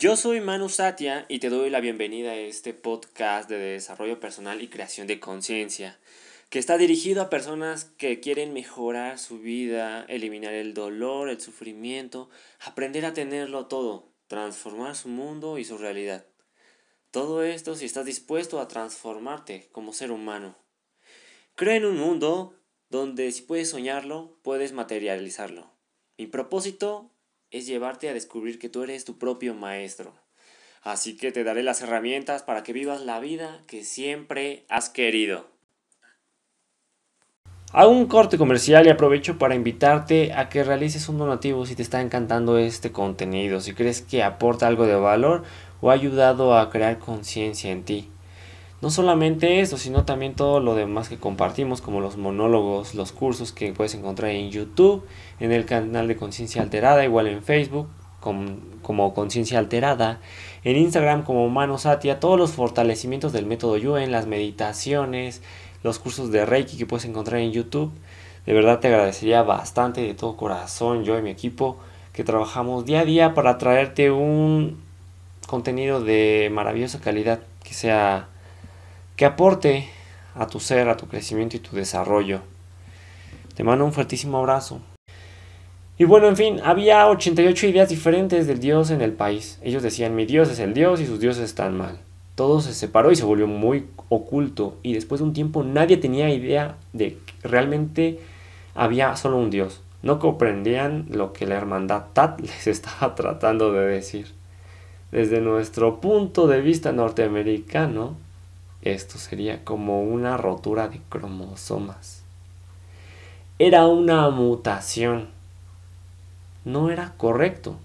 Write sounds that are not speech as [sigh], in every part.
Yo soy Manu Satya y te doy la bienvenida a este podcast de desarrollo personal y creación de conciencia, que está dirigido a personas que quieren mejorar su vida, eliminar el dolor, el sufrimiento, aprender a tenerlo todo, transformar su mundo y su realidad. Todo esto si estás dispuesto a transformarte como ser humano. Creo en un mundo donde si puedes soñarlo, puedes materializarlo. Mi propósito es llevarte a descubrir que tú eres tu propio maestro. Así que te daré las herramientas para que vivas la vida que siempre has querido. Hago un corte comercial y aprovecho para invitarte a que realices un donativo si te está encantando este contenido, si crees que aporta algo de valor o ha ayudado a crear conciencia en ti. No solamente eso, sino también todo lo demás que compartimos, como los monólogos, los cursos que puedes encontrar en YouTube, en el canal de Conciencia Alterada, igual en Facebook como Conciencia Alterada, en Instagram como Mano Satia, todos los fortalecimientos del método Yuen, las meditaciones, los cursos de Reiki que puedes encontrar en YouTube. De verdad te agradecería bastante de todo corazón, yo y mi equipo, que trabajamos día a día para traerte un contenido de maravillosa calidad, que sea que aporte a tu ser, a tu crecimiento y tu desarrollo. Te mando un fuertísimo abrazo. Y bueno, en fin, había 88 ideas diferentes del Dios en el país. Ellos decían, mi Dios es el Dios y sus dioses están mal. Todo se separó y se volvió muy oculto. Y después de un tiempo nadie tenía idea de que realmente había solo un Dios. No comprendían lo que la hermandad Tat [laughs] les estaba tratando de decir. Desde nuestro punto de vista norteamericano, esto sería como una rotura de cromosomas. Era una mutación. No era correcto.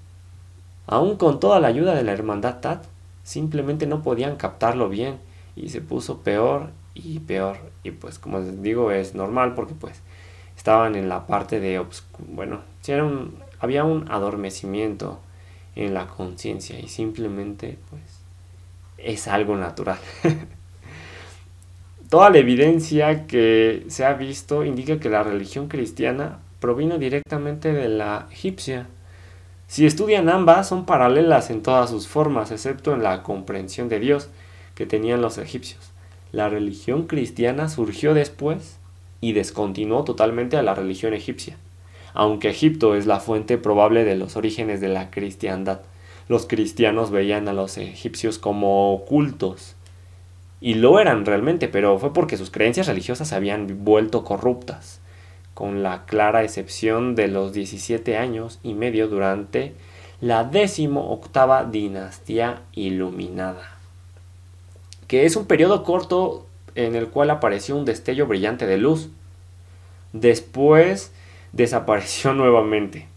Aún con toda la ayuda de la hermandad Tat, simplemente no podían captarlo bien y se puso peor y peor. Y pues como les digo es normal porque pues estaban en la parte de, bueno, había un adormecimiento en la conciencia y simplemente pues es algo natural. [laughs] Toda la evidencia que se ha visto indica que la religión cristiana provino directamente de la egipcia. Si estudian ambas, son paralelas en todas sus formas, excepto en la comprensión de Dios que tenían los egipcios. La religión cristiana surgió después y descontinuó totalmente a la religión egipcia. Aunque Egipto es la fuente probable de los orígenes de la cristiandad, los cristianos veían a los egipcios como ocultos y lo eran realmente, pero fue porque sus creencias religiosas habían vuelto corruptas, con la clara excepción de los 17 años y medio durante la décimo octava dinastía iluminada, que es un periodo corto en el cual apareció un destello brillante de luz. Después desapareció [laughs] nuevamente.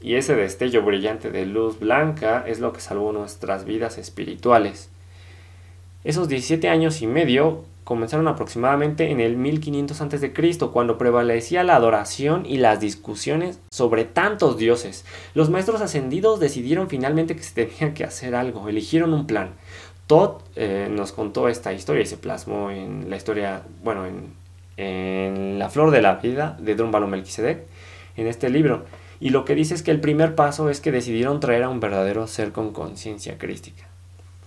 Y ese destello brillante de luz blanca es lo que salvó nuestras vidas espirituales. Esos 17 años y medio comenzaron aproximadamente en el 1500 a.C., cuando prevalecía la adoración y las discusiones sobre tantos dioses. Los maestros ascendidos decidieron finalmente que se tenía que hacer algo, eligieron un plan. Todd eh, nos contó esta historia y se plasmó en la historia, bueno, en, La Flor de la Vida de Drumbalo Melquisedec, en este libro. Y lo que dice es que el primer paso es que decidieron traer a un verdadero ser con conciencia crística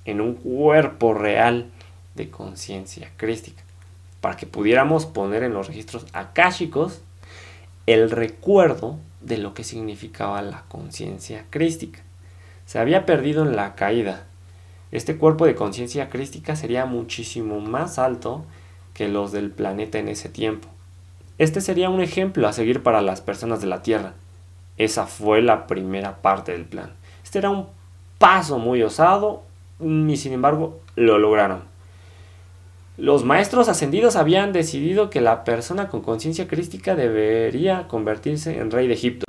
en un cuerpo real de conciencia crística, para que pudiéramos poner en los registros akáshicos el recuerdo de lo que significaba la conciencia crística. Se había perdido en la caída. Este cuerpo de conciencia crística sería muchísimo más alto que los del planeta en ese tiempo. Este sería un ejemplo a seguir para las personas de la Tierra. Esa fue la primera parte del plan. Este era un paso muy osado, y sin embargo lo lograron. Los maestros ascendidos habían decidido que la persona con conciencia crística debería convertirse en rey de Egipto.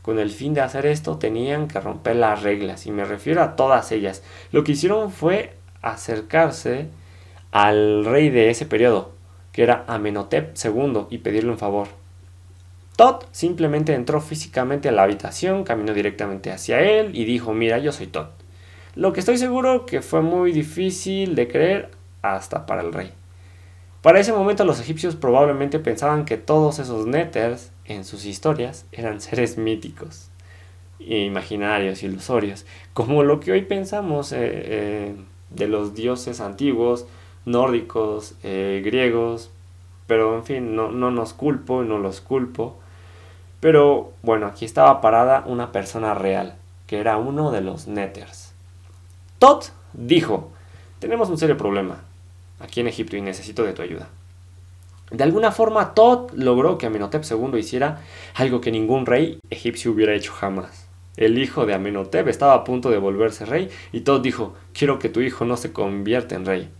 Con el fin de hacer esto tenían que romper las reglas, y me refiero a todas ellas. Lo que hicieron fue acercarse al rey de ese periodo, que era Amenhotep II, y pedirle un favor. Todd simplemente entró físicamente a la habitación, caminó directamente hacia él y dijo, mira, yo soy Todd. Lo que estoy seguro que fue muy difícil de creer hasta para el rey. Para ese momento los egipcios probablemente pensaban que todos esos Neters en sus historias eran seres míticos. imaginarios, ilusorios, como lo que hoy pensamos eh, eh, de los dioses antiguos, nórdicos, eh, griegos, pero en fin, no, no nos culpo, no los culpo. Pero bueno, aquí estaba parada una persona real, que era uno de los Netters. Tot dijo, tenemos un serio problema aquí en Egipto y necesito de tu ayuda. De alguna forma, Tot logró que Amenhotep II hiciera algo que ningún rey egipcio hubiera hecho jamás. El hijo de Amenhotep estaba a punto de volverse rey y Tot dijo, quiero que tu hijo no se convierta en rey.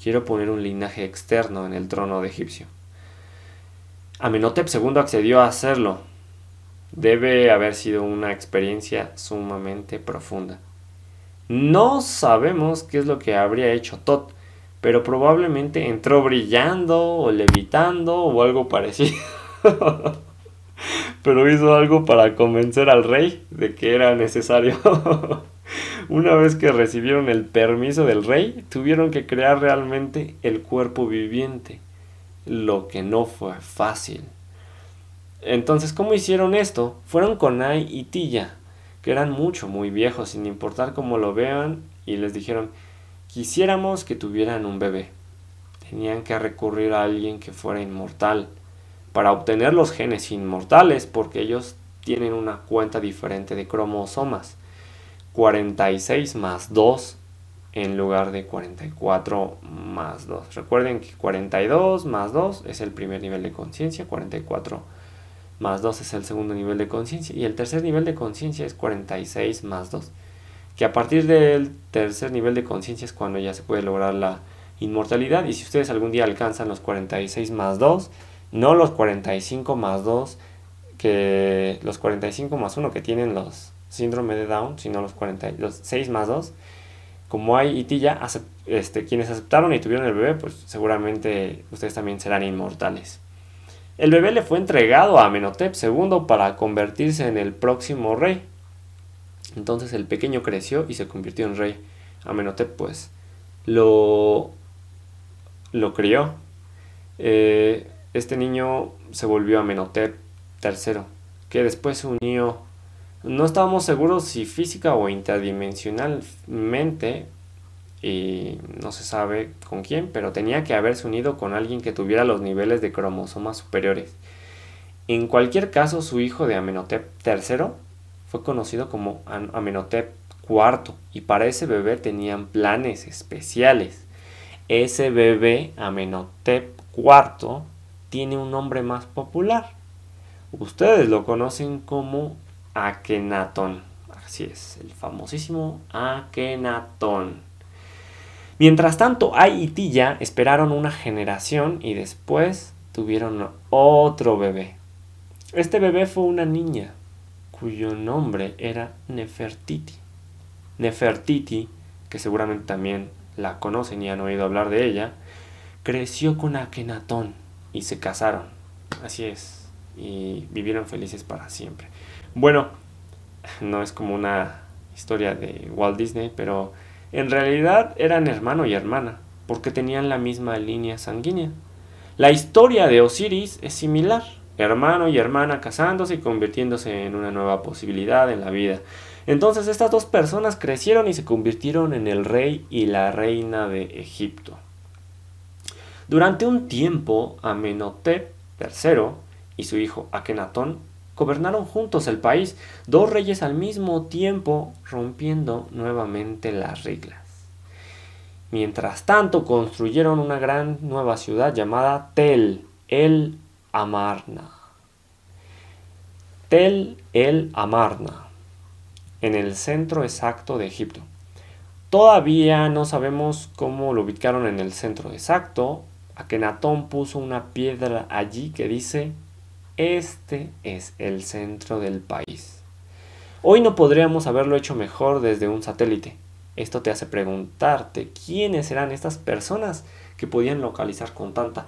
Quiero poner un linaje externo en el trono de egipcio. Amenhotep II accedió a hacerlo. Debe haber sido una experiencia sumamente profunda. No sabemos qué es lo que habría hecho Tot, pero probablemente entró brillando o levitando o algo parecido. [laughs] pero hizo algo para convencer al rey de que era necesario. [laughs] Una vez que recibieron el permiso del rey, tuvieron que crear realmente el cuerpo viviente, lo que no fue fácil. Entonces, ¿cómo hicieron esto? Fueron con Ai y Tilla, que eran mucho, muy viejos, sin importar cómo lo vean, y les dijeron, quisiéramos que tuvieran un bebé. Tenían que recurrir a alguien que fuera inmortal para obtener los genes inmortales porque ellos tienen una cuenta diferente de cromosomas. 46 más 2 en lugar de 44 más 2. Recuerden que 42 más 2 es el primer nivel de conciencia, 44 más 2 es el segundo nivel de conciencia y el tercer nivel de conciencia es 46 más 2 que a partir del tercer nivel de conciencia es cuando ya se puede lograr la inmortalidad. Y si ustedes algún día alcanzan los 46 más 2, no los 45 más 2, que los 45 más 1 que tienen los síndrome de Down, sino los, 40, los 6 más 2, como hay y ya este, quienes aceptaron y tuvieron el bebé, pues seguramente ustedes también serán inmortales. El bebé le fue entregado a Amenhotep II para convertirse en el próximo rey. Entonces el pequeño creció y se convirtió en rey. Amenhotep pues lo, lo crió. Eh, este niño se volvió Amenhotep III, que después se unió, no estábamos seguros si física o interdimensionalmente, y no se sabe con quién, pero tenía que haberse unido con alguien que tuviera los niveles de cromosomas superiores. En cualquier caso, su hijo de Amenhotep III fue conocido como Amenhotep IV y para ese bebé tenían planes especiales. Ese bebé Amenhotep IV tiene un nombre más popular. Ustedes lo conocen como Akenatón. Así es, el famosísimo Akenatón. Mientras tanto, Ai y Tilla esperaron una generación y después tuvieron otro bebé. Este bebé fue una niña, cuyo nombre era Nefertiti. Nefertiti, que seguramente también la conocen y han oído hablar de ella, creció con Akenatón y se casaron. Así es, y vivieron felices para siempre. Bueno, [laughs] no es como una historia de Walt Disney, pero en realidad eran hermano y hermana, porque tenían la misma línea sanguínea. La historia de Osiris es similar hermano y hermana casándose y convirtiéndose en una nueva posibilidad en la vida. Entonces estas dos personas crecieron y se convirtieron en el rey y la reina de Egipto. Durante un tiempo, Amenhotep III y su hijo Akenatón gobernaron juntos el país, dos reyes al mismo tiempo, rompiendo nuevamente las reglas. Mientras tanto, construyeron una gran nueva ciudad llamada Tel el Amarna. Tel el Amarna, en el centro exacto de Egipto. Todavía no sabemos cómo lo ubicaron en el centro exacto. Akenatón puso una piedra allí que dice, este es el centro del país. Hoy no podríamos haberlo hecho mejor desde un satélite. Esto te hace preguntarte quiénes eran estas personas que podían localizar con tanta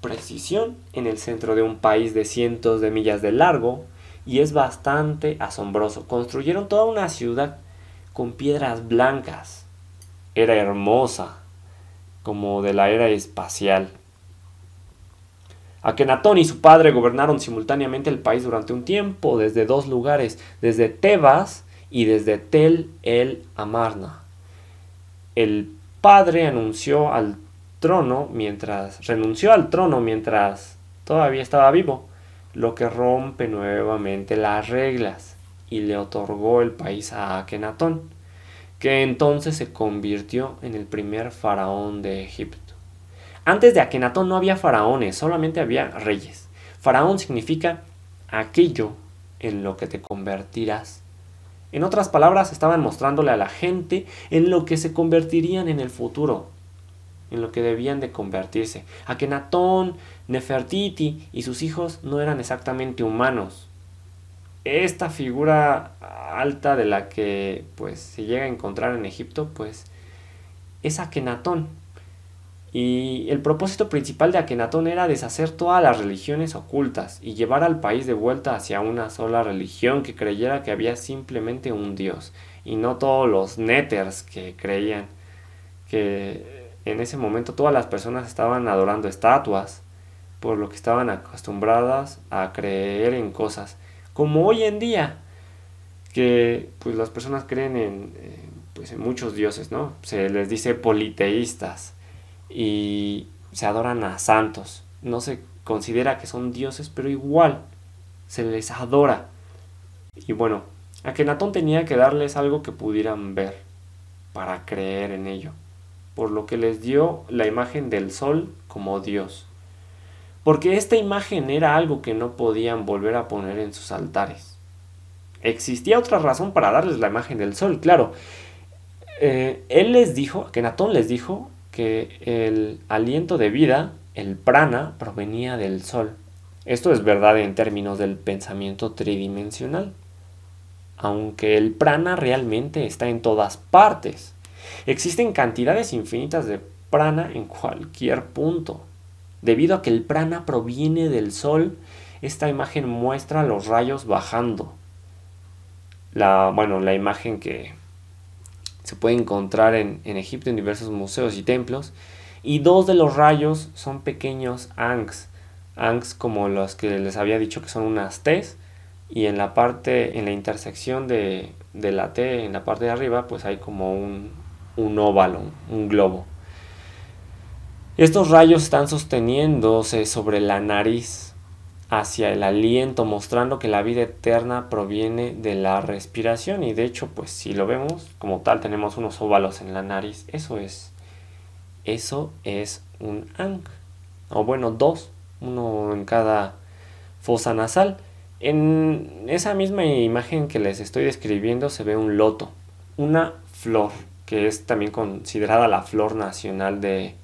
precisión en el centro de un país de cientos de millas de largo y es bastante asombroso. Construyeron toda una ciudad con piedras blancas. Era hermosa, como de la era espacial. Akenatón y su padre gobernaron simultáneamente el país durante un tiempo desde dos lugares, desde Tebas y desde Tel el Amarna. El padre anunció al trono mientras renunció al trono mientras todavía estaba vivo, lo que rompe nuevamente las reglas y le otorgó el país a Akenatón, que entonces se convirtió en el primer faraón de Egipto. Antes de Akenatón no había faraones, solamente había reyes. Faraón significa aquello en lo que te convertirás. En otras palabras, estaban mostrándole a la gente en lo que se convertirían en el futuro, en lo que debían de convertirse. Akenatón, Nefertiti y sus hijos no eran exactamente humanos. Esta figura alta de la que pues se llega a encontrar en Egipto, pues es Akenatón, y el propósito principal de Akenatón era deshacer todas las religiones ocultas y llevar al país de vuelta hacia una sola religión que creyera que había simplemente un dios y no todos los neters que creían que en ese momento todas las personas estaban adorando estatuas por lo que estaban acostumbradas a creer en cosas como hoy en día que pues las personas creen en, pues en muchos dioses no se les dice politeístas y se adoran a santos. No se considera que son dioses, pero igual se les adora. Y bueno, Akenatón tenía que darles algo que pudieran ver para creer en ello, por lo que les dio la imagen del sol como dios. Porque esta imagen era algo que no podían volver a poner en sus altares. Existía otra razón para darles la imagen del sol, claro. Eh, él les dijo, Akenatón les dijo que el aliento de vida, el prana, provenía del sol. Esto es verdad en términos del pensamiento tridimensional, aunque el prana realmente está en todas partes. Existen cantidades infinitas de prana en cualquier punto. Debido a que el prana proviene del sol, esta imagen muestra los rayos bajando. La, bueno, la imagen que se puede encontrar en, Egipto en diversos museos y templos. Y dos de los rayos son pequeños angs, angs como los que les había dicho que son unas T's. Y en la parte, en la intersección de, la T, en la parte de arriba, pues hay como un, un óvalo, un globo. Estos rayos están sosteniéndose sobre la nariz hacia el aliento, mostrando que la vida eterna proviene de la respiración. Y de hecho, pues si lo vemos, como tal, tenemos unos óvalos en la nariz. Eso es, eso es un Ankh. O bueno, dos, uno en cada fosa nasal. En esa misma imagen que les estoy describiendo se ve un loto, una flor, que es también considerada la flor nacional de,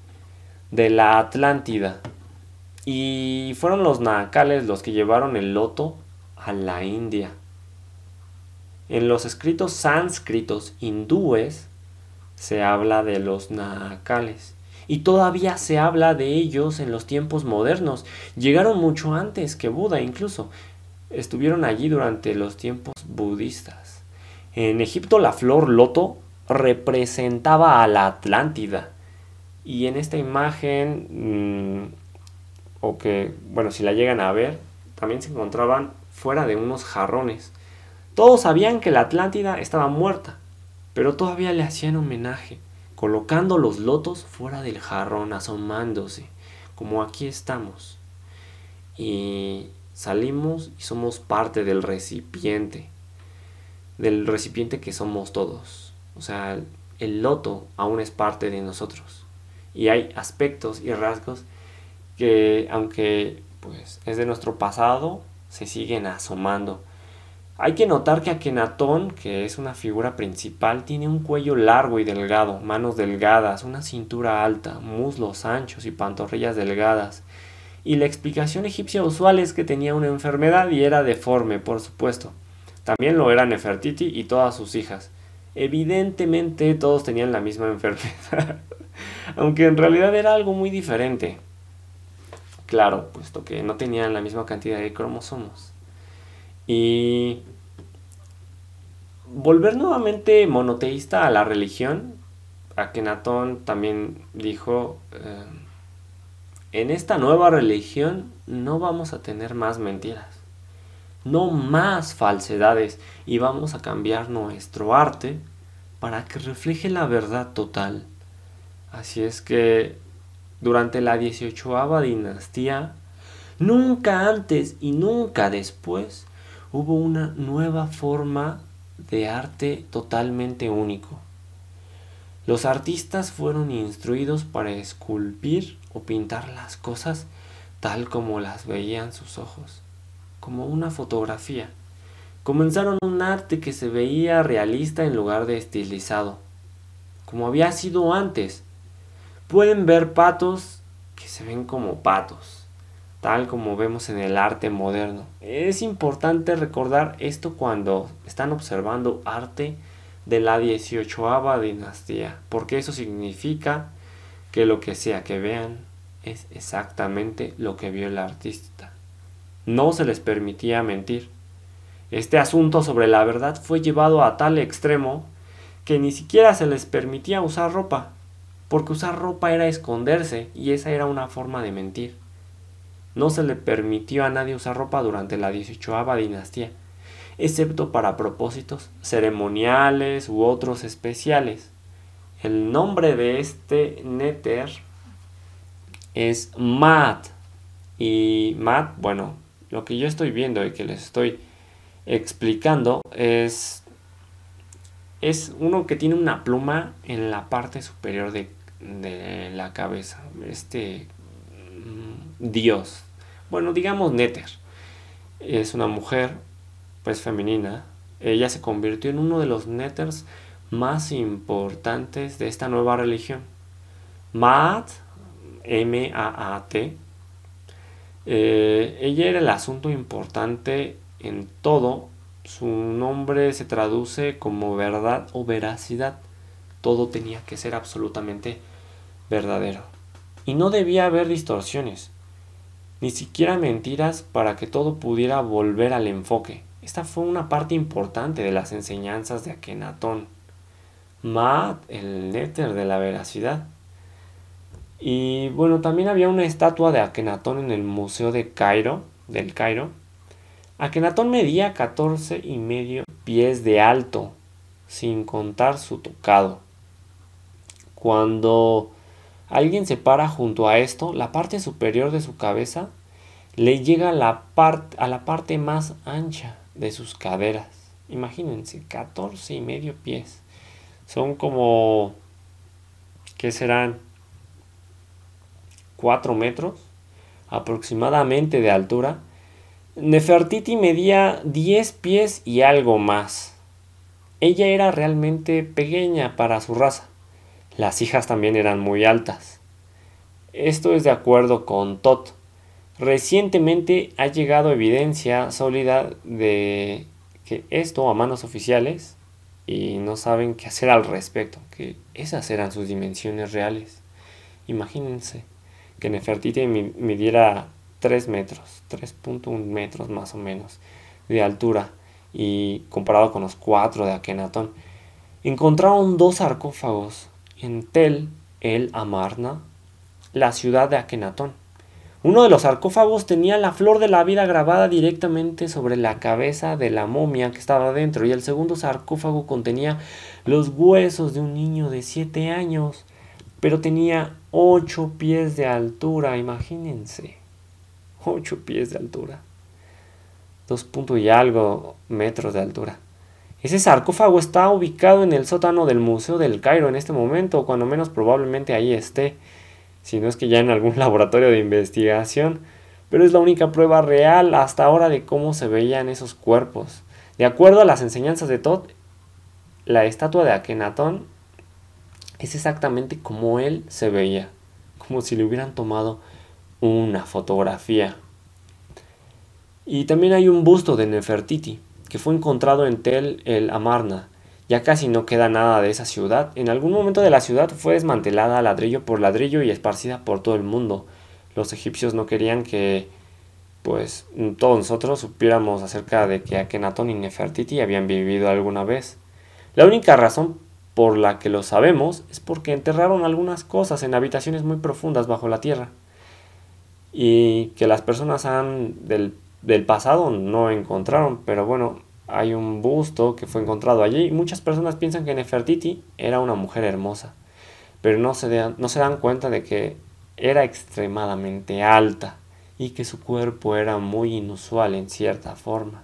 de la Atlántida. Y fueron los nahacales los que llevaron el loto a la India. En los escritos sánscritos hindúes se habla de los nahacales. Y todavía se habla de ellos en los tiempos modernos. Llegaron mucho antes que Buda incluso. Estuvieron allí durante los tiempos budistas. En Egipto la flor loto representaba a la Atlántida. Y en esta imagen mm, o que, bueno, si la llegan a ver, también se encontraban fuera de unos jarrones. Todos sabían que la Atlántida estaba muerta, pero todavía le hacían homenaje, colocando los lotos fuera del jarrón, asomándose, como aquí estamos. Y salimos y somos parte del recipiente, del recipiente que somos todos. O sea, el loto aún es parte de nosotros. Y hay aspectos y rasgos que aunque pues es de nuestro pasado, se siguen asomando. Hay que notar que Akenatón, que es una figura principal, tiene un cuello largo y delgado, manos delgadas, una cintura alta, muslos anchos y pantorrillas delgadas. Y la explicación egipcia usual es que tenía una enfermedad y era deforme, por supuesto. También lo era Nefertiti y todas sus hijas. Evidentemente todos tenían la misma [laughs] enfermedad, aunque en realidad era algo muy diferente claro, puesto que no tenían la misma cantidad de cromosomos. Y volver nuevamente monoteísta a la religión, Akenatón también dijo, eh, en esta nueva religión no vamos a tener más mentiras, no más falsedades y vamos a cambiar nuestro arte para que refleje la verdad total. Así es que durante la 18 dinastía, nunca antes y nunca después hubo una nueva forma de arte totalmente único. Los artistas fueron instruidos para esculpir o pintar las cosas tal como las veían sus ojos, como una fotografía. Comenzaron un arte que se veía realista en lugar de estilizado, como había sido antes. Pueden ver patos que se ven como patos, tal como vemos en el arte moderno. Es importante recordar esto cuando están observando arte de la 18 dinastía, porque eso significa que lo que sea que vean es exactamente lo que vio el artista. No se les permitía mentir. Este asunto sobre la verdad fue llevado a tal extremo que ni siquiera se les permitía usar ropa, porque usar ropa era esconderse y esa era una forma de mentir. No se le permitió a nadie usar ropa durante la 18 dinastía, excepto para propósitos ceremoniales u otros especiales. El nombre de este néter es Matt. Y Matt, bueno, lo que yo estoy viendo y que les estoy explicando es, es uno que tiene una pluma en la parte superior de, de la cabeza. Este mm, dios. Bueno, digamos Néter. Es una mujer, pues femenina. Ella se convirtió en uno de los Néters más importantes de esta nueva religión. Maat, M-A-A-T, eh, ella era el asunto importante en todo. Su nombre se traduce como verdad o veracidad. Todo tenía que ser absolutamente verdadero. Y no debía haber distorsiones, ni siquiera mentiras para que todo pudiera volver al enfoque. Esta fue una parte importante de las enseñanzas de Akenatón. Maat, el néter de la veracidad. Y bueno, también había una estatua de Akenatón en el Museo de Cairo, del Cairo. Akenatón medía 14 y medio pies de alto, sin contar su tocado. Cuando alguien se para junto a esto, la parte superior de su cabeza le llega a la, a la parte más ancha de sus caderas. Imagínense, 14 y medio pies. Son como, ¿qué serán? 4 metros aproximadamente de altura. Nefertiti medía 10 pies y algo más. Ella era realmente pequeña para su raza. Las hijas también eran muy altas. Esto es de acuerdo con Tot. Recientemente ha llegado evidencia sólida de que esto a manos oficiales y no saben qué hacer al respecto, que esas eran sus dimensiones reales. Imagínense que Nefertiti midiera 3 metros, 3.1 metros más o menos de altura y comparado con los 4 de Akenatón. Encontraron dos sarcófagos en Tel el Amarna, la ciudad de Akenatón. Uno de los sarcófagos tenía la flor de la vida grabada directamente sobre la cabeza de la momia que estaba dentro y el segundo sarcófago contenía los huesos de un niño de 7 años, pero tenía 8 pies de altura, imagínense. 8 pies de altura. 2 puntos y algo metros de altura. Ese sarcófago está ubicado en el sótano del Museo del Cairo en este momento, cuando menos probablemente ahí esté si no es que ya en algún [laughs] laboratorio de investigación, pero es la única prueba real hasta ahora de cómo se veían esos cuerpos. De acuerdo a las enseñanzas de Todd, la estatua de Akenatón es exactamente como él se veía, como si le hubieran tomado una fotografía. Y también hay un busto de Nefertiti, que fue encontrado en Tel el Amarna, ya casi no queda nada de esa ciudad. En algún momento de la ciudad fue desmantelada ladrillo por ladrillo y esparcida por todo el mundo. Los egipcios no querían que pues todos nosotros supiéramos acerca de que Akenatón y Nefertiti habían vivido alguna vez. La única razón por la que lo sabemos es porque enterraron algunas cosas en habitaciones muy profundas bajo la tierra. y que las personas han del, del pasado no encontraron, pero bueno, hay un busto que fue encontrado allí y muchas personas piensan que Nefertiti era una mujer hermosa, pero no se, no se dan cuenta de que era extremadamente alta y que su cuerpo era muy inusual en cierta forma.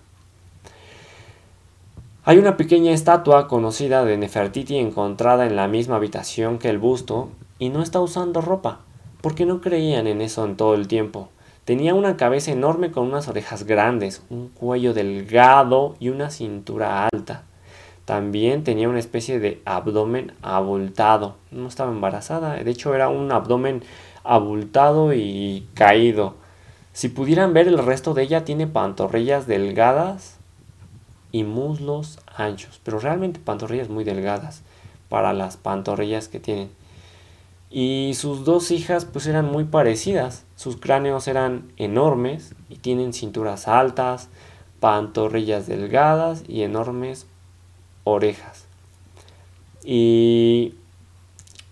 Hay una pequeña estatua conocida de Nefertiti encontrada en la misma habitación que el busto y no está usando ropa, porque no creían en eso en todo el tiempo. Tenía una cabeza enorme con unas orejas grandes, un cuello delgado y una cintura alta. También tenía una especie de abdomen abultado. No estaba embarazada, de hecho era un abdomen abultado y caído. Si pudieran ver el resto de ella tiene pantorrillas delgadas y muslos anchos, pero realmente pantorrillas muy delgadas para las pantorrillas que tienen. Y sus dos hijas pues eran muy parecidas. Sus cráneos eran enormes y tienen cinturas altas, pantorrillas delgadas y enormes orejas. Y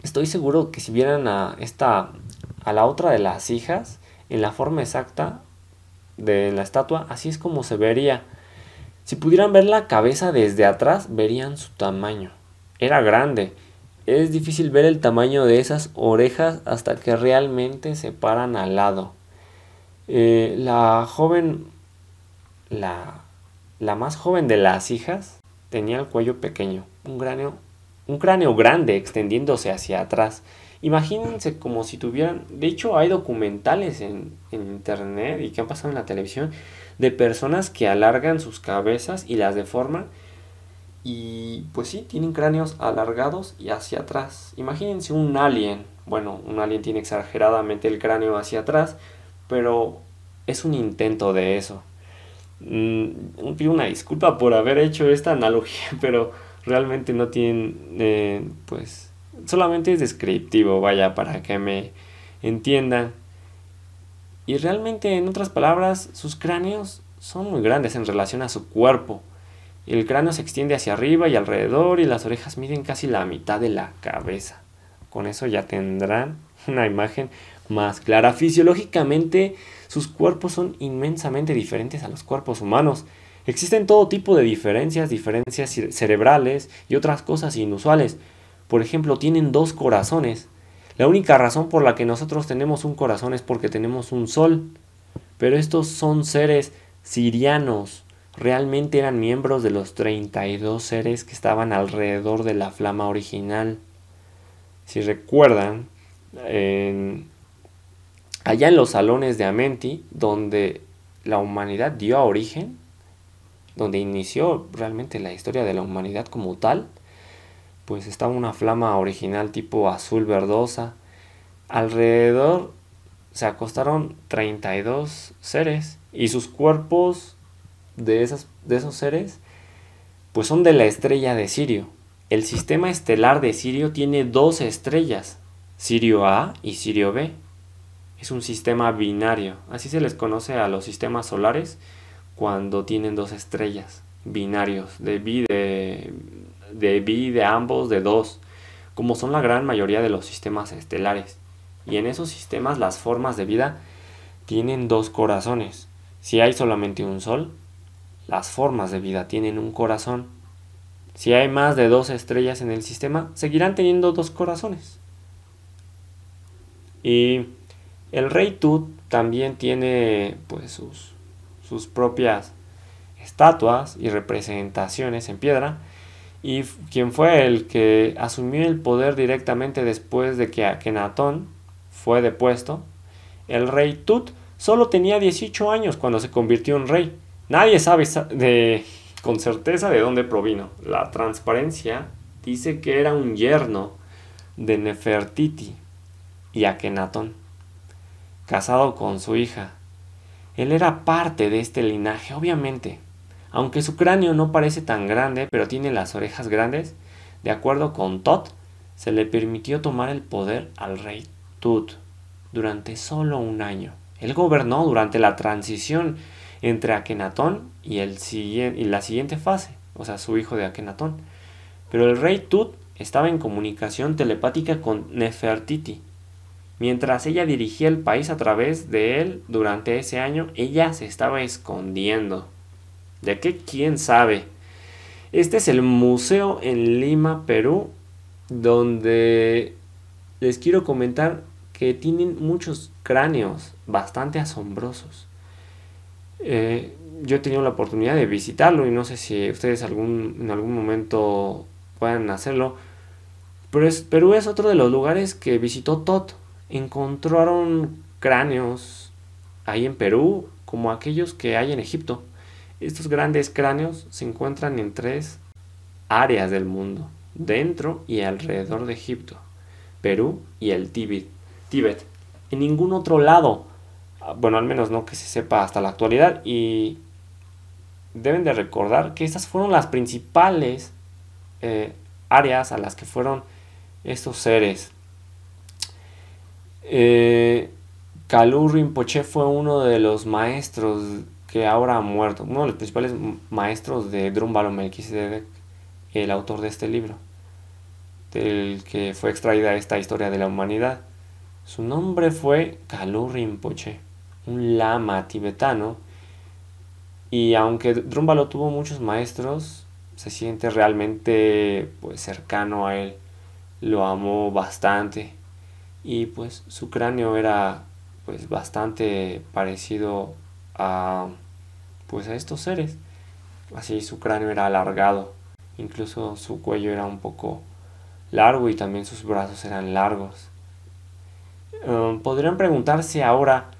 estoy seguro que si vieran a esta a la otra de las hijas en la forma exacta de la estatua, así es como se vería. Si pudieran ver la cabeza desde atrás, verían su tamaño. Era grande es difícil ver el tamaño de esas orejas hasta que realmente se paran al lado. Eh, la joven, la, la más joven de las hijas, tenía el cuello pequeño, un cráneo, un cráneo grande extendiéndose hacia atrás. Imagínense como si tuvieran, de hecho hay documentales en, en internet y que han pasado en la televisión de personas que alargan sus cabezas y las deforman y pues sí, tienen cráneos alargados y hacia atrás. Imagínense un alien. Bueno, un alien tiene exageradamente el cráneo hacia atrás, pero es un intento de eso. Mm, pido una disculpa por haber hecho esta analogía, [laughs] pero realmente no tienen, eh, pues, solamente es descriptivo, vaya, para que me entiendan. Y realmente, en otras palabras, sus cráneos son muy grandes en relación a su cuerpo. El cráneo se extiende hacia arriba y alrededor y las orejas miden casi la mitad de la cabeza. Con eso ya tendrán [laughs] una imagen más clara. Fisiológicamente, sus cuerpos son inmensamente diferentes a los cuerpos humanos. Existen todo tipo de diferencias, diferencias cerebrales y otras cosas inusuales. Por ejemplo, tienen dos corazones. La única razón por la que nosotros tenemos un corazón es porque tenemos un sol. Pero estos son seres sirianos, realmente eran miembros de los 32 seres que estaban alrededor de la flama original. Si recuerdan, allá en los salones de Amenti, donde la humanidad dio origen, donde inició realmente la historia de la humanidad como tal, pues estaba una flama original tipo azul verdosa. Alrededor se acostaron 32 seres y sus cuerpos de, esas, de esos seres, pues son de la estrella de Sirio. El sistema estelar de Sirio tiene dos estrellas, Sirio A y Sirio B. Es un sistema binario, así se les conoce a los sistemas solares cuando tienen dos estrellas, binarios, de B de, de, de ambos, de dos, como son la gran mayoría de los sistemas estelares. Y en esos sistemas las formas de vida tienen dos corazones. Si hay solamente un sol, las formas de vida tienen un corazón. Si hay más de dos estrellas en el sistema, seguirán teniendo dos corazones. Y el rey Tut también tiene pues sus, sus propias estatuas y representaciones en piedra. Y quien fue el que asumió el poder directamente después de que Akenatón fue depuesto, el rey Tut solo tenía 18 años cuando se convirtió en rey Nadie sabe de, con certeza de dónde provino. La transparencia dice que era un yerno de Nefertiti y Akenatón, casado con su hija. Él era parte de este linaje, obviamente. Aunque su cráneo no parece tan grande, pero tiene las orejas grandes, de acuerdo con Tot, se le permitió tomar el poder al rey Tut durante solo un año. Él gobernó durante la transición entre Akenatón y, la siguiente fase, o sea, su hijo de Akenatón. Pero el rey Tut estaba en comunicación telepática con Nefertiti Mientras ella dirigía el país a través de él durante ese año, ella se estaba escondiendo. ¿De qué? ¿Quién sabe? Este es el museo en Lima, Perú, donde les quiero comentar que tienen muchos cráneos bastante asombrosos. Eh, yo he tenido la oportunidad de visitarlo y no sé si ustedes en algún momento puedan hacerlo. Pero es, Perú es otro de los lugares que visitó Tot. Encontraron cráneos ahí en Perú como aquellos que hay en Egipto. Estos grandes cráneos se encuentran en tres áreas del mundo, dentro y alrededor de Egipto, Perú y el Tíbet. Tíbet. En ningún otro lado, bueno, al menos no que se sepa hasta la actualidad, y deben de recordar que estas fueron las principales eh, áreas a las que fueron estos seres. Eh, Rinpoche fue uno de los maestros que ahora ha muerto, uno de los principales maestros de Drumbalo el autor de este libro, del que fue extraída esta historia de la humanidad. Su nombre fue Kalur Rinpoche, un lama tibetano y aunque Drúmbalo tuvo muchos maestros, se siente realmente pues, cercano a él. Lo amó bastante. Y pues su cráneo era pues bastante parecido a pues a estos seres. Así su cráneo era alargado. Incluso su cuello era un poco largo y también sus brazos eran largos. Um, podrían preguntarse ahora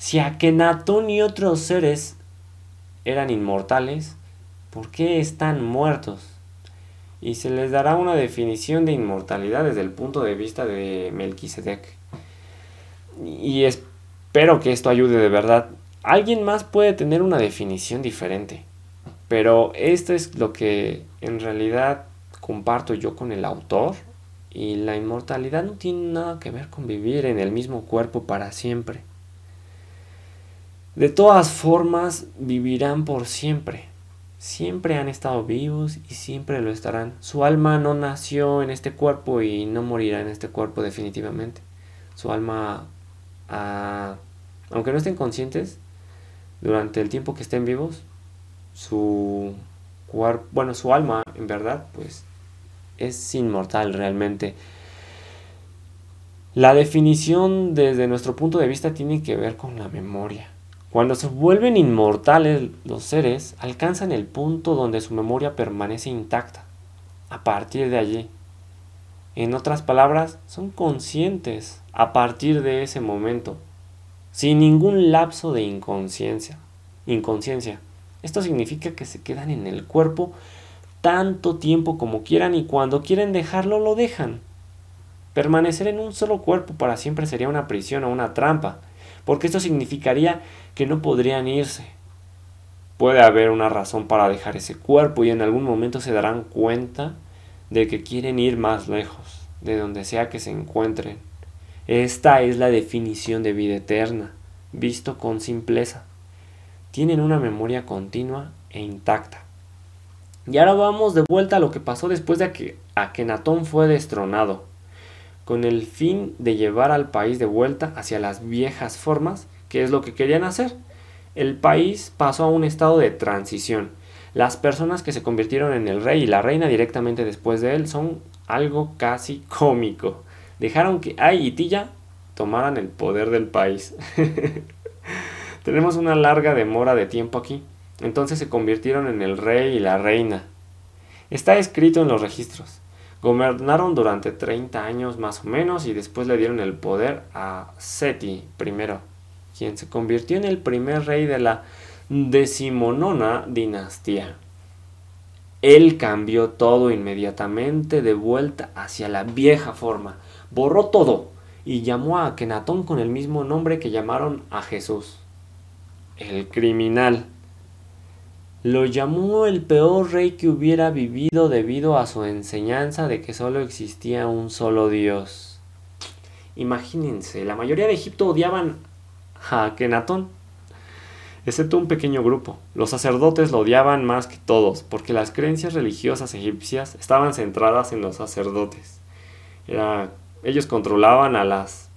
si Akenatón y otros seres eran inmortales, ¿por qué están muertos? Y se les dará una definición de inmortalidad desde el punto de vista de Melquisedec. Y espero que esto ayude de verdad. Alguien más puede tener una definición diferente, pero esto es lo que en realidad comparto yo con el autor. Y la inmortalidad no tiene nada que ver con vivir en el mismo cuerpo para siempre. De todas formas, vivirán por siempre. Siempre han estado vivos y siempre lo estarán. Su alma no nació en este cuerpo y no morirá en este cuerpo definitivamente. Su alma, ah, aunque no estén conscientes, durante el tiempo que estén vivos, su cuerpo, bueno, su alma en verdad, pues es inmortal realmente. La definición desde nuestro punto de vista tiene que ver con la memoria. Cuando se vuelven inmortales los seres, alcanzan el punto donde su memoria permanece intacta. A partir de allí, en otras palabras, son conscientes a partir de ese momento, sin ningún lapso de inconsciencia. Inconsciencia. Esto significa que se quedan en el cuerpo tanto tiempo como quieran y cuando quieren dejarlo lo dejan. Permanecer en un solo cuerpo para siempre sería una prisión o una trampa, porque esto significaría que no podrían irse. Puede haber una razón para dejar ese cuerpo y en algún momento se darán cuenta de que quieren ir más lejos, de donde sea que se encuentren. Esta es la definición de vida eterna, visto con simpleza. Tienen una memoria continua e intacta. Y ahora vamos de vuelta a lo que pasó después de que Akenatón fue destronado, con el fin de llevar al país de vuelta hacia las viejas formas ¿Qué es lo que querían hacer? El país pasó a un estado de transición. Las personas que se convirtieron en el rey y la reina directamente después de él son algo casi cómico. Dejaron que Ay y Tilla tomaran el poder del país. [laughs] Tenemos una larga demora de tiempo aquí. Entonces se convirtieron en el rey y la reina. Está escrito en los registros. Gobernaron durante 30 años más o menos y después le dieron el poder a Seti primero quien se convirtió en el primer rey de la decimonona dinastía. Él cambió todo inmediatamente de vuelta hacia la vieja forma, borró todo y llamó a Akenatón con el mismo nombre que llamaron a Jesús, el criminal. Lo llamó el peor rey que hubiera vivido debido a su enseñanza de que solo existía un solo Dios. Imagínense, la mayoría de Egipto odiaban a Akenatón, excepto un pequeño grupo. Los sacerdotes lo odiaban más que todos, porque las creencias religiosas egipcias estaban centradas en los sacerdotes. ellos controlaban a las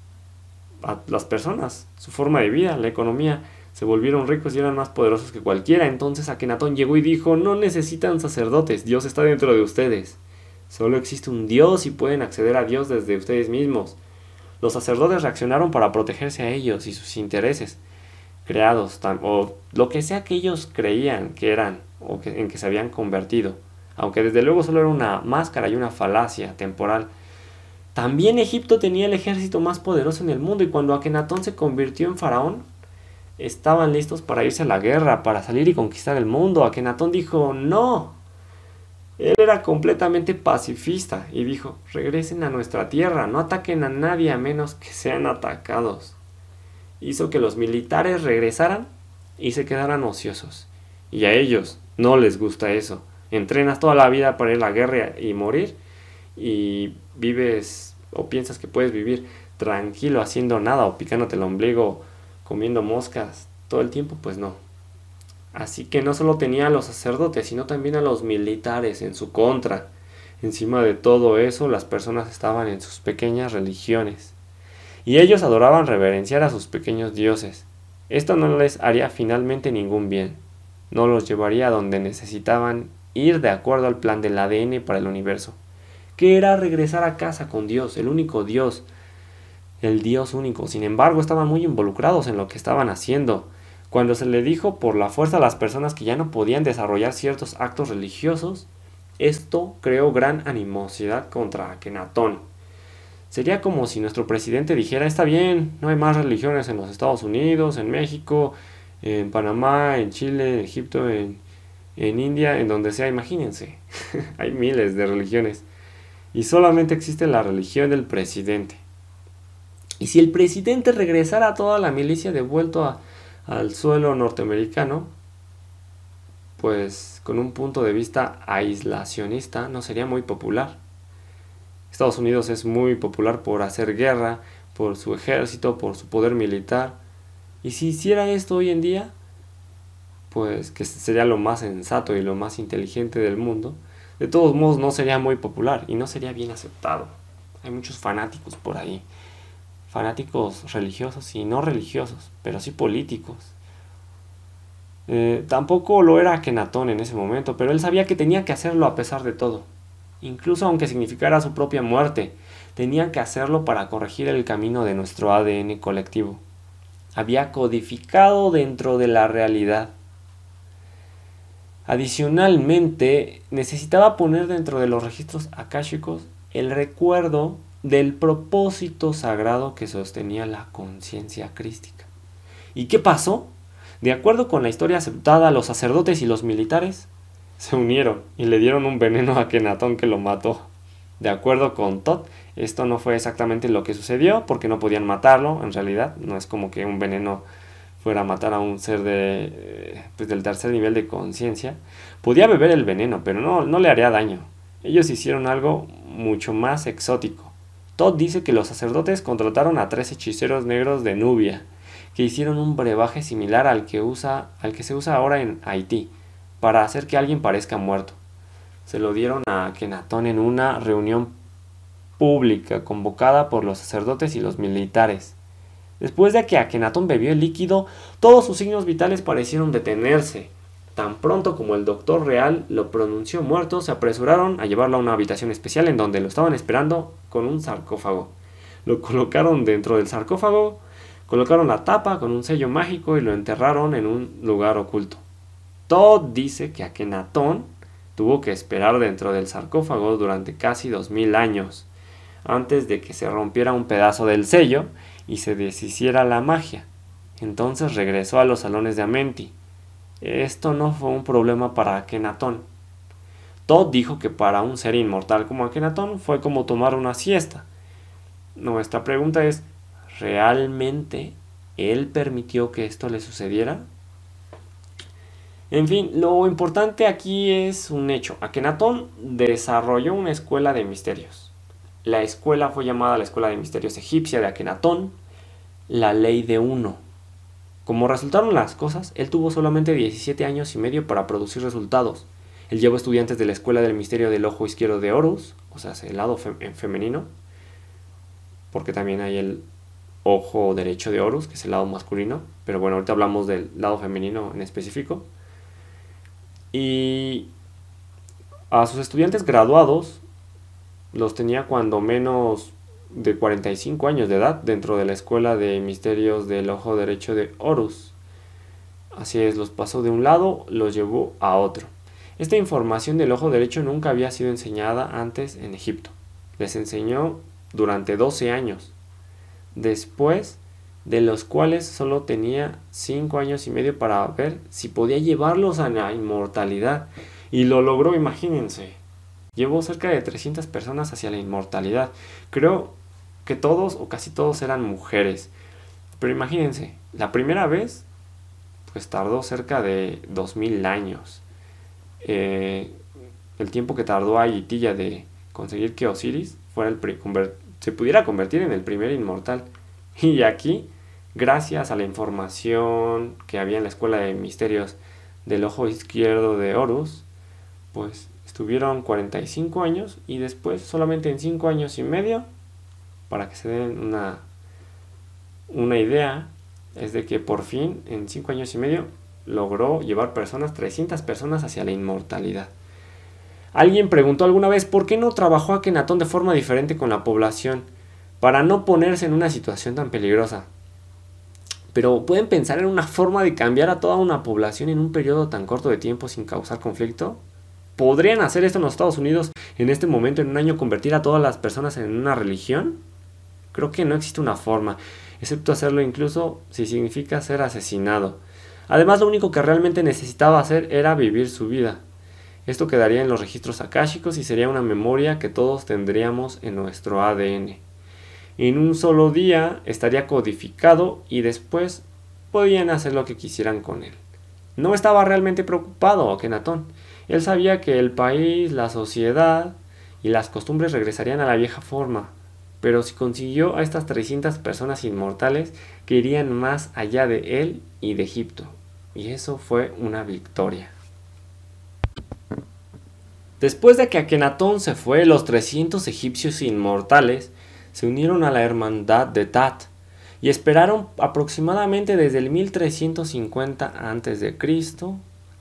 a las personas, su forma de vida, la economía. Se volvieron ricos y eran más poderosos que cualquiera. Entonces Akenatón llegó y dijo, no necesitan sacerdotes, Dios está dentro de ustedes. Solo existe un Dios y pueden acceder a Dios desde ustedes mismos. Los sacerdotes reaccionaron para protegerse a ellos y sus intereses creados, o lo que sea que ellos creían que eran o en que se habían convertido, aunque desde luego solo era una máscara y una falacia temporal. También Egipto tenía el ejército más poderoso en el mundo y cuando Akenatón se convirtió en faraón, estaban listos para irse a la guerra, para salir y conquistar el mundo. Akenatón dijo, no. Él era completamente pacifista y dijo, regresen a nuestra tierra, no ataquen a nadie a menos que sean atacados hizo que los militares regresaran y se quedaran ociosos. Y a ellos no les gusta eso. Entrenas toda la vida para ir a la guerra y morir y vives o piensas que puedes vivir tranquilo haciendo nada o picándote el ombligo, comiendo moscas todo el tiempo, pues no. Así que no solo tenía a los sacerdotes, sino también a los militares en su contra. Encima de todo eso, las personas estaban en sus pequeñas religiones y ellos adoraban reverenciar a sus pequeños dioses. Esto no les haría finalmente ningún bien, no los llevaría a donde necesitaban ir de acuerdo al plan del ADN para el universo, que era regresar a casa con Dios, el único Dios, el Dios único. Sin embargo, estaban muy involucrados en lo que estaban haciendo. Cuando se le dijo por la fuerza a las personas que ya no podían desarrollar ciertos actos religiosos, esto creó gran animosidad contra Akenatón Sería como si nuestro presidente dijera, está bien, no hay más religiones en los Estados Unidos, en México, en Panamá, en Chile, en Egipto, en, en India, en donde sea, imagínense. [laughs] hay miles de religiones. Y solamente existe la religión del presidente. Y si el presidente regresara a toda la milicia devuelto al suelo norteamericano, pues con un punto de vista aislacionista no sería muy popular. Estados Unidos es muy popular por hacer guerra, por su ejército, por su poder militar. Y si hiciera esto hoy en día, pues que sería lo más sensato y lo más inteligente del mundo, de todos modos no sería muy popular y no sería bien aceptado. Hay muchos fanáticos por ahí. Fanáticos religiosos y no religiosos, pero sí políticos. Eh, tampoco lo era Kenatón en ese momento, pero él sabía que tenía que hacerlo a pesar de todo incluso aunque significara su propia muerte. Tenía que hacerlo para corregir el camino de nuestro ADN colectivo. Había codificado dentro de la realidad. Adicionalmente, necesitaba poner dentro de los registros akáshicos el recuerdo del propósito sagrado que sostenía la conciencia crística. ¿Y qué pasó? De acuerdo con la historia aceptada, los sacerdotes y los militares se unieron y le dieron un veneno a Kenatón que lo mató. De acuerdo con Todd, esto no fue exactamente lo que sucedió porque no podían matarlo, en realidad, no es como que un veneno fuera a matar a un ser de, eh, pues del tercer nivel de conciencia. Podía beber el veneno, pero no, no le haría daño. Ellos hicieron algo mucho más exótico. Todd dice que los sacerdotes contrataron a tres hechiceros negros de Nubia, que hicieron un brebaje similar al que, usa, al que se usa ahora en Haití para hacer que alguien parezca muerto. Se lo dieron a Kenatón en una reunión pública convocada por los sacerdotes y los militares. Después de que Akenatón bebió el líquido, todos sus signos vitales parecieron detenerse. Tan pronto como el doctor real lo pronunció muerto, se apresuraron a llevarlo a una habitación especial en donde lo estaban esperando con un sarcófago. Lo colocaron dentro del sarcófago, colocaron la tapa con un sello mágico y lo enterraron en un lugar oculto. Todd dice que Akenatón tuvo que esperar dentro del sarcófago durante casi dos mil años, antes de que se rompiera un pedazo del sello y se deshiciera la magia. Entonces regresó a los salones de Amenti. Esto no fue un problema para Akenatón. Todd dijo que para un ser inmortal como Akenatón fue como tomar una siesta. Nuestra pregunta es, ¿realmente él permitió que esto le sucediera? En fin, lo importante aquí es un hecho. Akenatón desarrolló una escuela de misterios. La escuela fue llamada la Escuela de Misterios Egipcia de Akenatón, la Ley de Uno. Como resultaron las cosas, él tuvo solamente 17 años y medio para producir resultados. Él llevó estudiantes de la Escuela del Misterio del Ojo Izquierdo de Horus, o sea, el lado femenino, porque también hay el ojo derecho de Horus, que es el lado masculino, pero bueno, ahorita hablamos del lado femenino en específico. Y a sus estudiantes graduados los tenía cuando menos de 45 años de edad dentro de la escuela de misterios del ojo derecho de Horus. Así es, los pasó de un lado, los llevó a otro. Esta información del ojo derecho nunca había sido enseñada antes en Egipto. Les enseñó durante 12 años, después de los cuales solo tenía 5 años y medio para ver si podía llevarlos a la inmortalidad. Y lo logró, imagínense. Llevó cerca de 300 personas hacia la inmortalidad. Creo que todos o casi todos eran mujeres. Pero imagínense, la primera vez pues tardó cerca de 2000 años. Eh, el tiempo que tardó a Itilla de conseguir que Osiris fuera el se pudiera convertir en el primer inmortal. Y aquí, gracias a la información que había en la escuela de misterios del ojo izquierdo de Horus, pues estuvieron 45 años y después solamente en 5 años y medio para que se den una, una idea, es de que por fin, en 5 años y medio, logró llevar personas, 300 personas hacia la inmortalidad. Alguien preguntó alguna vez por qué no trabajó a Kenatón de forma diferente con la población, para no ponerse en una situación tan peligrosa. Pero ¿pueden pensar en una forma de cambiar a toda una población en un periodo tan corto de tiempo sin causar conflicto? ¿Podrían hacer esto en los Estados Unidos en este momento, en un año, convertir a todas las personas en una religión? Creo que no existe una forma, excepto hacerlo incluso si significa ser asesinado. Además, lo único que realmente necesitaba hacer era vivir su vida. Esto quedaría en los registros akáshicos y sería una memoria que todos tendríamos en nuestro ADN. En un solo día estaría codificado y después podían hacer lo que quisieran con él. No estaba realmente preocupado Akenatón. Él sabía que el país, la sociedad y las costumbres regresarían a la vieja forma, pero si consiguió a estas 300 personas inmortales que irían más allá de él y de Egipto. Y eso fue una victoria. Después de que Akenatón se fue, los 300 egipcios inmortales se unieron a la hermandad de Tat y esperaron aproximadamente desde el 1350 a.C.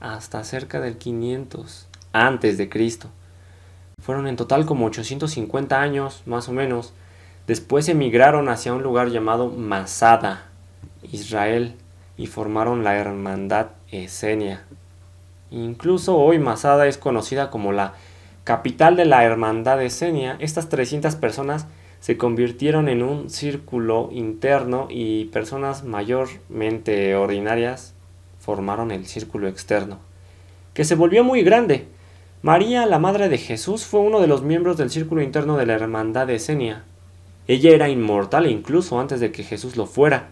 hasta cerca del 500 a.C. Fueron en total como 850 años, más o menos, Después emigraron hacia un lugar llamado Masada, Israel, y formaron la hermandad Esenia. Incluso hoy Masada es conocida como la capital de la hermandad Esenia. Estas 300 personas se convirtieron en un círculo interno y personas mayormente ordinarias formaron el círculo externo, que se volvió muy grande. María, la madre de Jesús, fue uno de los miembros del círculo interno de la hermandad Esenia. Ella era inmortal incluso antes de que Jesús lo fuera.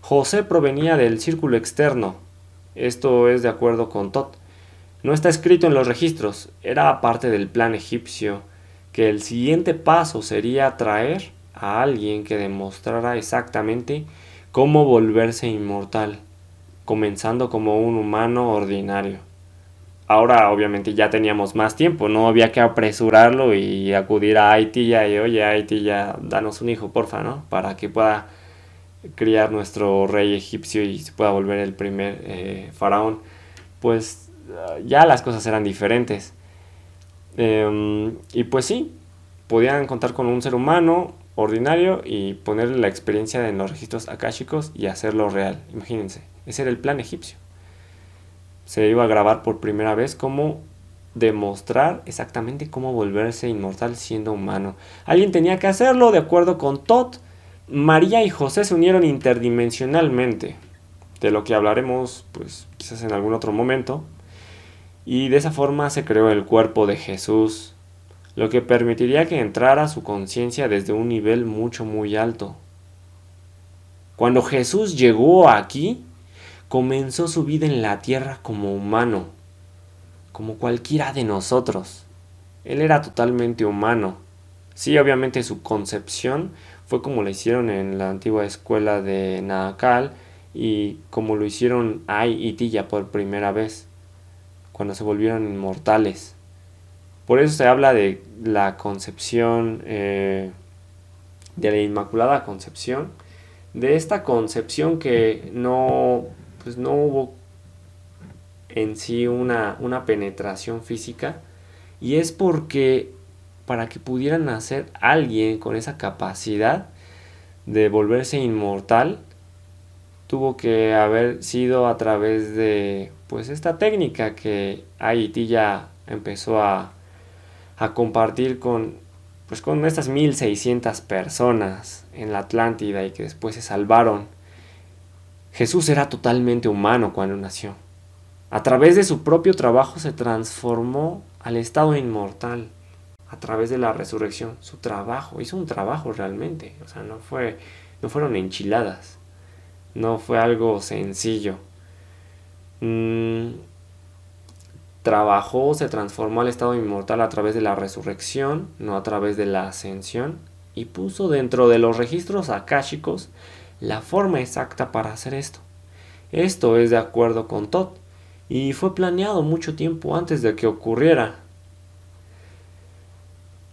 José provenía del círculo externo. Esto es de acuerdo con Tot. No está escrito en los registros, era parte del plan egipcio, que el siguiente paso sería traer a alguien que demostrara exactamente cómo volverse inmortal, comenzando como un humano ordinario ahora obviamente ya teníamos más tiempo, no había que apresurarlo y acudir a Haití ya y oye Haití ya danos un hijo porfa, ¿no? Para que pueda criar nuestro rey egipcio y se pueda volver el primer eh, faraón. Pues ya las cosas eran diferentes. Em, y pues sí, podían contar con un ser humano ordinario y poner la experiencia en los registros akáshicos y hacerlo real. Imagínense, ese era el plan egipcio se iba a grabar por primera vez cómo demostrar exactamente cómo volverse inmortal siendo humano. Alguien tenía que hacerlo, de acuerdo con Todd. María y José se unieron interdimensionalmente, de lo que hablaremos pues quizás en algún otro momento. Y de esa forma se creó el cuerpo de Jesús, lo que permitiría que entrara su conciencia desde un nivel mucho muy alto. Cuando Jesús llegó aquí, comenzó su vida en la tierra como humano, como cualquiera de nosotros. Él era totalmente humano. Sí, obviamente su concepción fue como lo hicieron en la antigua escuela de Naakal y como lo hicieron Ai y Tilla por primera vez, cuando se volvieron inmortales. Por eso se habla de la concepción, eh, de la Inmaculada Concepción, de esta concepción que no, pues no hubo en sí una, una penetración física y es porque para que pudieran nacer alguien con esa capacidad de volverse inmortal tuvo que haber sido a través de pues esta técnica que Haití ya empezó a, a compartir con pues con estas 1600 personas en la Atlántida y que después se salvaron. Jesús era totalmente humano cuando nació. A través de su propio trabajo se transformó al estado inmortal. A través de la resurrección, su trabajo, hizo un trabajo realmente. O sea, no, fue, no fueron enchiladas. No fue algo sencillo. Mm, trabajó, se transformó al estado inmortal a través de la resurrección, no a través de la ascensión, y puso dentro de los registros akáshicos la forma exacta para hacer esto. Esto es de acuerdo con Todd, y fue planeado mucho tiempo antes de que ocurriera.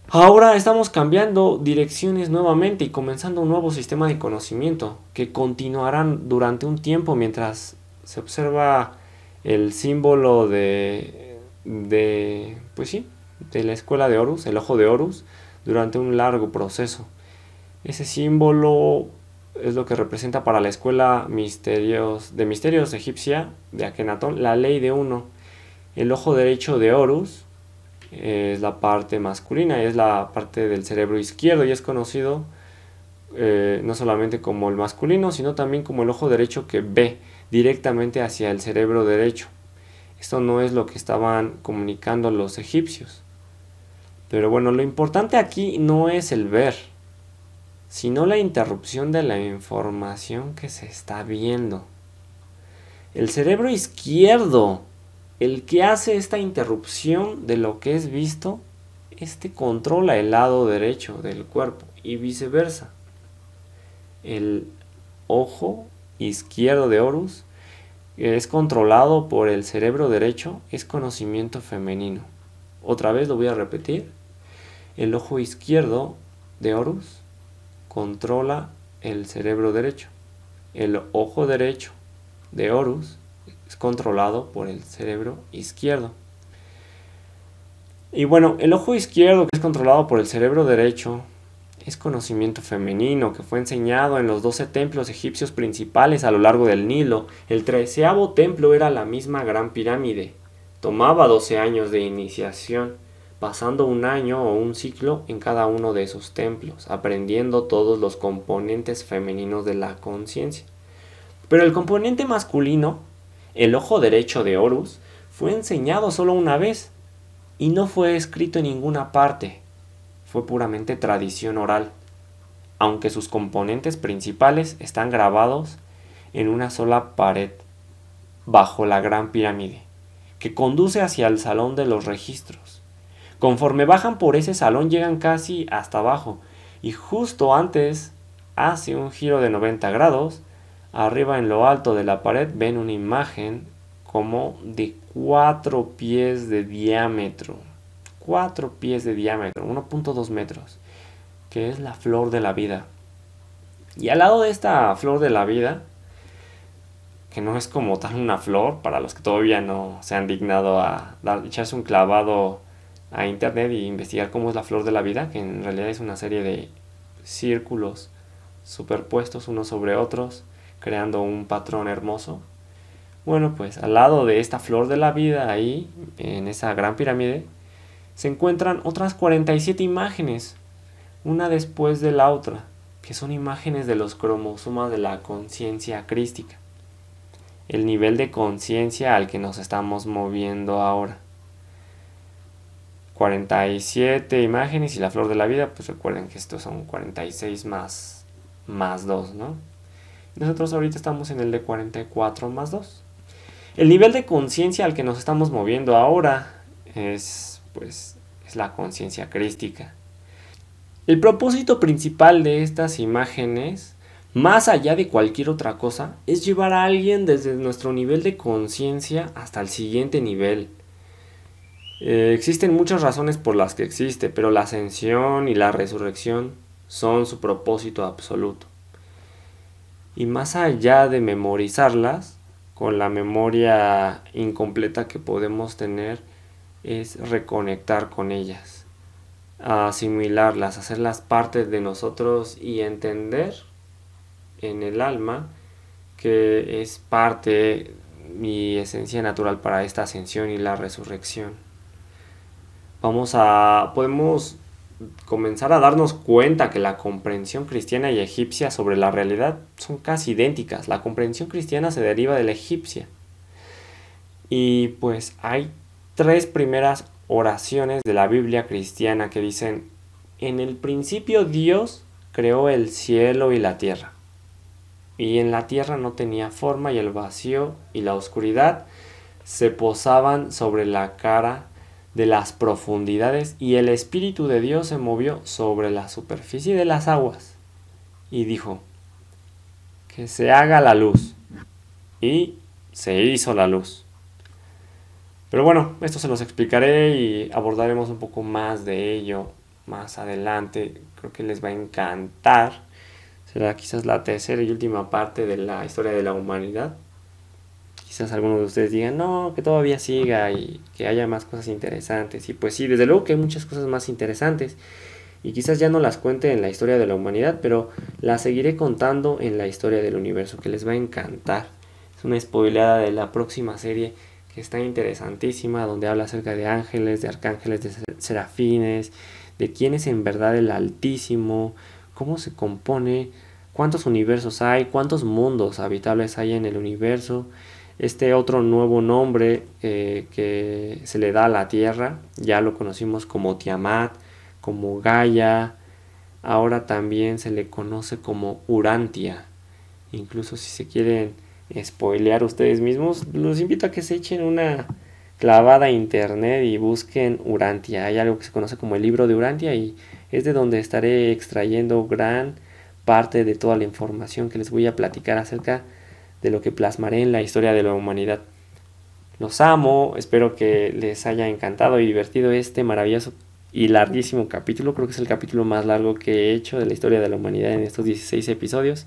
Ahora estamos cambiando direcciones nuevamente y comenzando un nuevo sistema de conocimiento que continuarán durante un tiempo mientras se observa el símbolo de, de, pues sí, de la escuela de Horus, el ojo de Horus, durante un largo proceso. Ese símbolo es lo que representa para la escuela misterios, de misterios egipcia de Akenatón la ley de uno. El ojo derecho de Horus es la parte masculina, es la parte del cerebro izquierdo y es conocido eh, no solamente como el masculino, sino también como el ojo derecho que ve directamente hacia el cerebro derecho. Esto no es lo que estaban comunicando los egipcios. Pero bueno, lo importante aquí no es el ver, sino la interrupción de la información que se está viendo. El cerebro izquierdo, el que hace esta interrupción de lo que es visto, este controla el lado derecho del cuerpo y viceversa. El ojo izquierdo de Horus es controlado por el cerebro derecho, es conocimiento femenino. Otra vez lo voy a repetir. El ojo izquierdo de Horus controla el cerebro derecho. El ojo derecho de Horus es controlado por el cerebro izquierdo. Y bueno, el ojo izquierdo que es controlado por el cerebro derecho es conocimiento femenino que fue enseñado en los doce templos egipcios principales a lo largo del Nilo. El treceavo templo era la misma gran pirámide. Tomaba doce años de iniciación, pasando un año o un ciclo en cada uno de esos templos, aprendiendo todos los componentes femeninos de la conciencia. Pero el componente masculino, el ojo derecho de Horus, fue enseñado solo una vez y no fue escrito en ninguna parte fue puramente tradición oral, aunque sus componentes principales están grabados en una sola pared, bajo la gran pirámide, que conduce hacia el salón de los registros. Conforme bajan por ese salón llegan casi hasta abajo, y justo antes hace un giro de 90 grados, arriba en lo alto de la pared ven una imagen como de cuatro pies de diámetro 4 pies de diámetro, 1.2 metros, que es la flor de la vida. Y al lado de esta flor de la vida, que no es como tal una flor, para los que todavía no se han dignado a echarse un clavado a internet y investigar cómo es la flor de la vida, que en realidad es una serie de círculos superpuestos unos sobre otros, creando un patrón hermoso. Bueno, pues al lado de esta flor de la vida, ahí, en esa gran pirámide, se encuentran otras 47 imágenes, una después de la otra, que son imágenes de los cromosomas de la conciencia crística, el nivel de conciencia al que nos estamos moviendo ahora. 47 imágenes y la flor de la vida, pues recuerden que estos son 46 más, más 2, ¿no? Nosotros ahorita estamos en el de 44 más 2. El nivel de conciencia al que nos estamos moviendo ahora es pues es la conciencia crística. El propósito principal de estas imágenes, más allá de cualquier otra cosa, es llevar a alguien desde nuestro nivel de conciencia hasta el siguiente nivel. Eh, existen muchas razones por las que existe, pero la ascensión y la resurrección son su propósito absoluto. Y más allá de memorizarlas, con la memoria incompleta que podemos tener, es reconectar con ellas, asimilarlas, hacerlas parte de nosotros y entender en el alma que es parte mi esencia natural para esta ascensión y la resurrección. Vamos a podemos comenzar a darnos cuenta que la comprensión cristiana y egipcia sobre la realidad son casi idénticas. La comprensión cristiana se deriva de la egipcia. Y pues hay tres primeras oraciones de la Biblia cristiana que dicen, en el principio Dios creó el cielo y la tierra. Y en la tierra no tenía forma y el vacío y la oscuridad se posaban sobre la cara de las profundidades y el Espíritu de Dios se movió sobre la superficie de las aguas y dijo, que se haga la luz. Y se hizo la luz. Pero bueno, esto se los explicaré y abordaremos un poco más de ello más adelante. Creo que les va a encantar. Será quizás la tercera y última parte de la historia de la humanidad quizás algunos de ustedes digan, no, que todavía siga y que haya más cosas interesantes. Y pues sí, desde luego que hay muchas cosas más interesantes. Y quizás ya no las cuente en la historia de la humanidad, pero las seguiré contando en la historia del universo, que les va a encantar. Es una spoileada de la próxima serie que está interesantísima, donde habla acerca de ángeles, de arcángeles, de serafines, de quién es en verdad el Altísimo, cómo se compone, cuántos universos hay, cuántos mundos habitables hay en el universo este otro nuevo nombre eh, que se le da a la Tierra, ya lo conocimos como Tiamat, como Gaia, ahora también se le conoce como Urantia. Incluso si se quieren spoilear ustedes mismos, los invito a que se echen una clavada a internet y busquen Urantia. Hay algo que se conoce como el libro de Urantia y es de donde estaré extrayendo gran parte de toda la información que les voy a platicar acerca de lo que plasmaré en la historia de la humanidad. Los amo, espero que les haya encantado y divertido este maravilloso y larguísimo capítulo. Creo que es el capítulo más largo que he hecho de la historia de la humanidad en estos 16 episodios.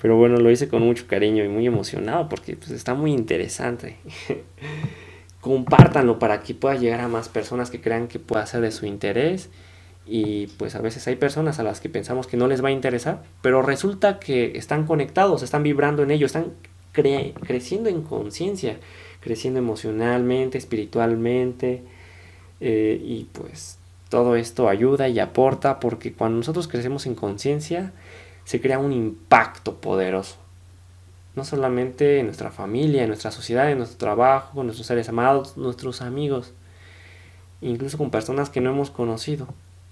Pero bueno, lo hice con mucho cariño y muy emocionado porque pues, está muy interesante. [laughs] Compártanlo para que pueda llegar a más personas que crean que pueda ser de su interés y pues a veces hay personas a las que pensamos que no les va a interesar, pero resulta que están conectados, están vibrando en ello, están creciendo en conciencia, creciendo emocionalmente, espiritualmente, eh, y pues todo esto ayuda y aporta porque cuando nosotros crecemos en conciencia se crea un impacto poderoso. No solamente en nuestra familia, en nuestra sociedad, en nuestro trabajo, con nuestros seres amados, nuestros amigos, incluso con personas que no hemos conocido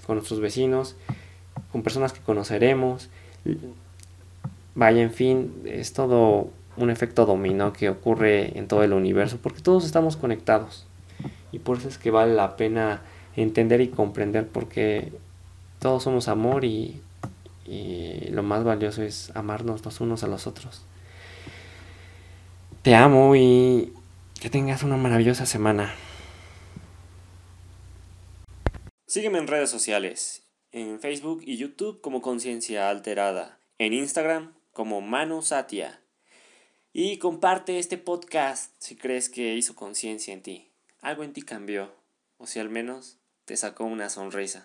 con nuestros vecinos, con personas que conoceremos. Vaya, en fin, es todo un efecto dominó que ocurre en todo el universo, porque todos estamos conectados. Y por eso es que vale la pena entender y comprender, porque todos somos amor y, lo más valioso es amarnos los unos a los otros. Te amo y que tengas una maravillosa semana. Sígueme en redes sociales, en Facebook y YouTube como Conciencia Alterada, en Instagram como Manu Satia. Y comparte este podcast si crees que hizo conciencia en ti. Algo en ti cambió, o si al menos te sacó una sonrisa.